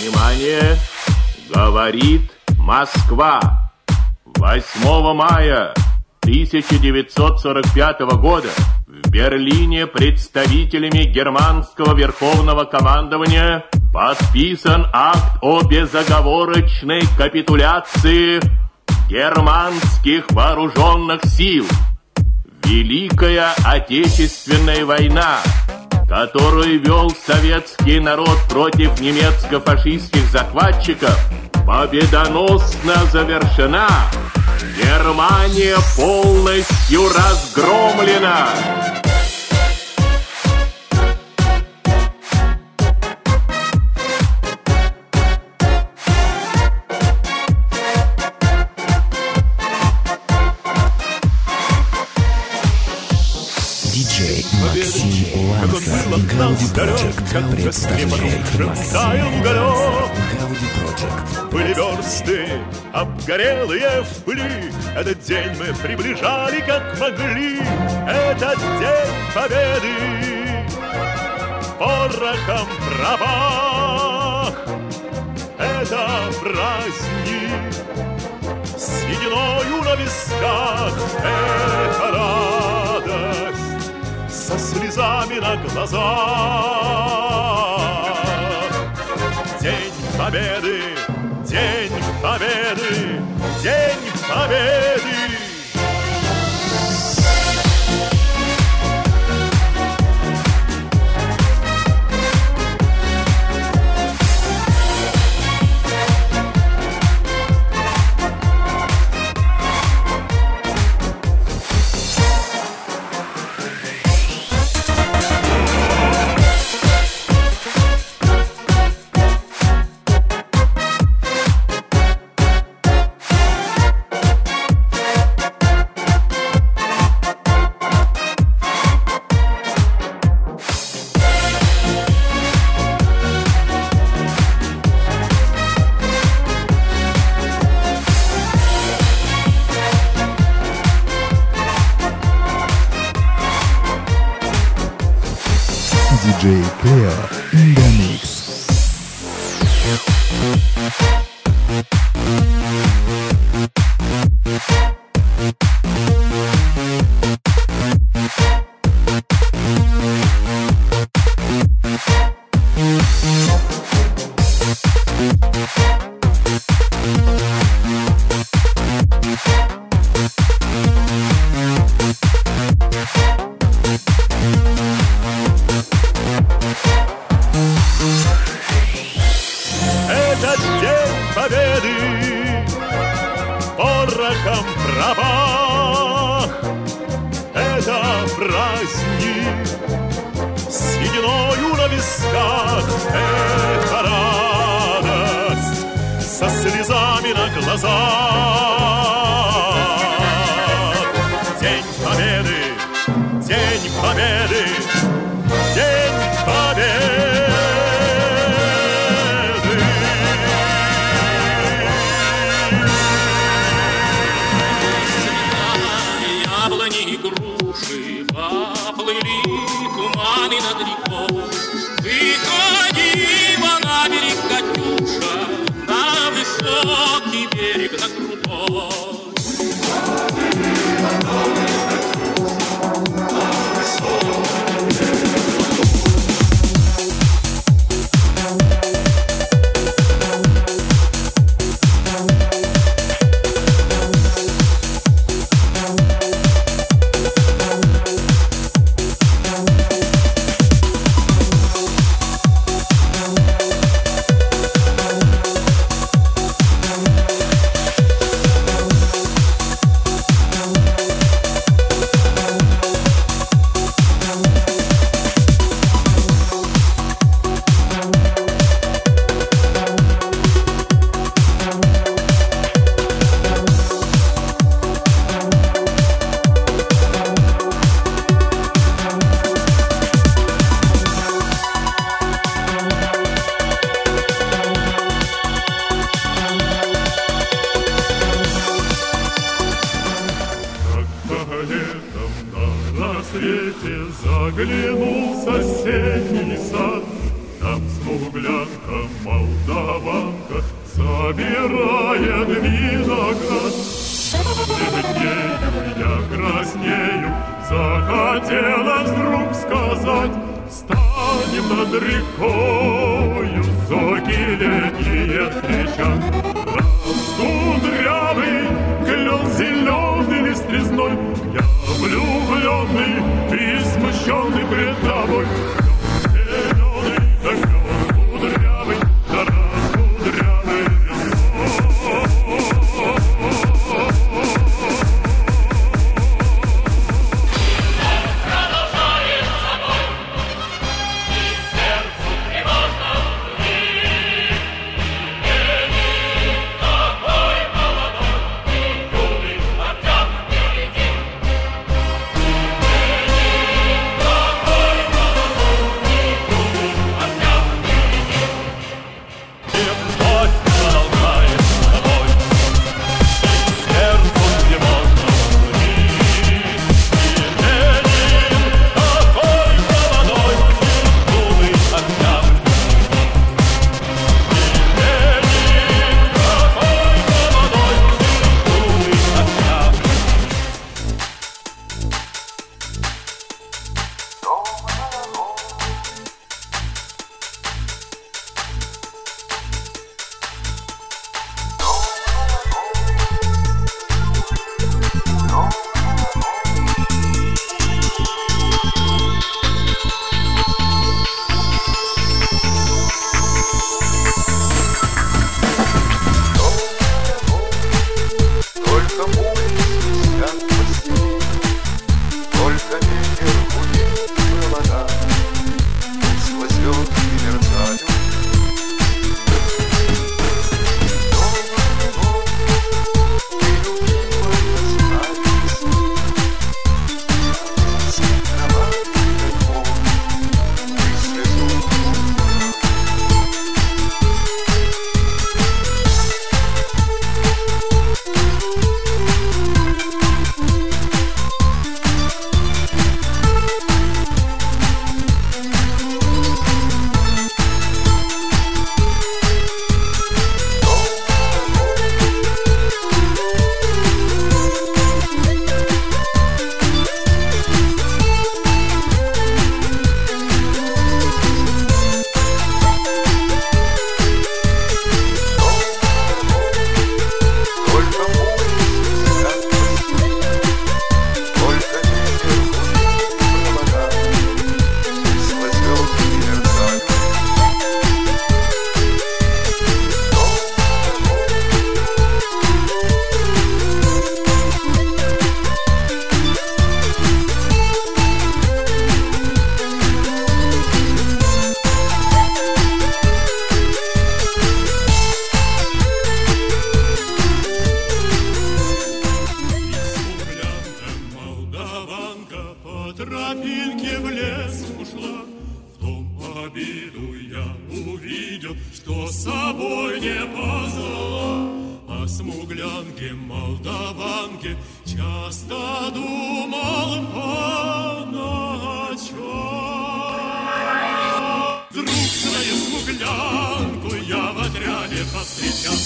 Внимание! Говорит Москва. 8 мая 1945 года в Берлине представителями германского верховного командования подписан акт о безоговорочной капитуляции германских вооруженных сил. Великая Отечественная война, которую вел советский народ против немецко-фашистских захватчиков, победоносно завершена. Германия полностью разгромлена. Гауди Проджект представляет Таял уголек, Гауди Проджект были версты, обгорелые в пыли. Этот день мы приближали, как могли. Этот день победы порохом пропах. Это праздник сединою на висках. Это слезами на глазах. День Победы, День Победы, День Победы. Этот праздник сединою на висках. Это радость со слезами на глазах. День победы, день победы, высокий берег, на крутой. Заглянул в соседний сад, Там смуглянка молдаванка собирает виноград. Бледнею я краснею, захотелось вдруг сказать, Станем над рекою, соки летние встречать. Раскудрявый клен зеленый лист резной, Я влюбленный и смущенный пред тобой. Не позвала. О смуглянке молдаванке часто думал по ночам. Вдруг свою смуглянку я в отряде повстречал.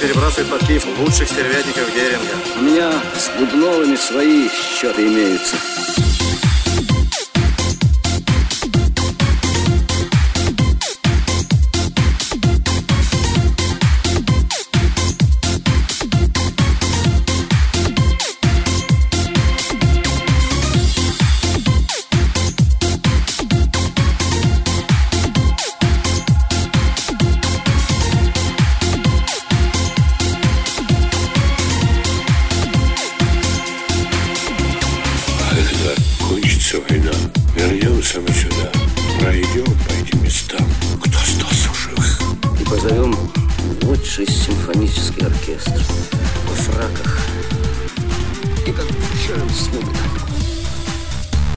Немцы перебрасывают под Киев лучших стервятников Геринга. У меня с Бубновыми свои счеты имеются. Все, Айдан, вернемся мы сюда. Пройдем по этим местам. Кто остался в живых? И позовем лучший симфонический оркестр. В фраках